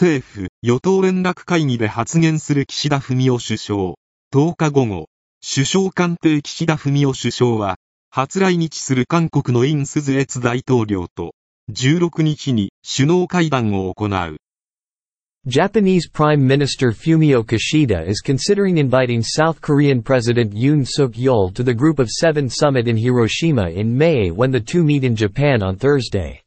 政府、与党連絡会議で発言する岸田文雄首相。10日午後、首相官邸岸田文雄首相は、初来日する韓国のイン・スズエツ大統領と、16日に首脳会談を行う。Japanese Prime Minister Fumio Kishida is considering inviting South Korean President Yoon Suk-yeol to the Group of Seven summit in Hiroshima in May when the two meet in Japan on Thursday.